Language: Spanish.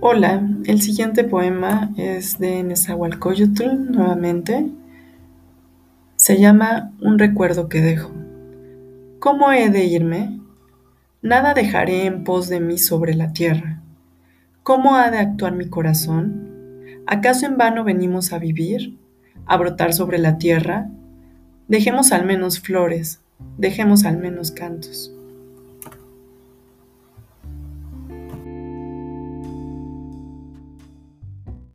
Hola, el siguiente poema es de Nezahualcóyotl nuevamente. Se llama Un recuerdo que dejo. ¿Cómo he de irme? Nada dejaré en pos de mí sobre la tierra. ¿Cómo ha de actuar mi corazón? ¿Acaso en vano venimos a vivir? ¿A brotar sobre la tierra? Dejemos al menos flores, dejemos al menos cantos.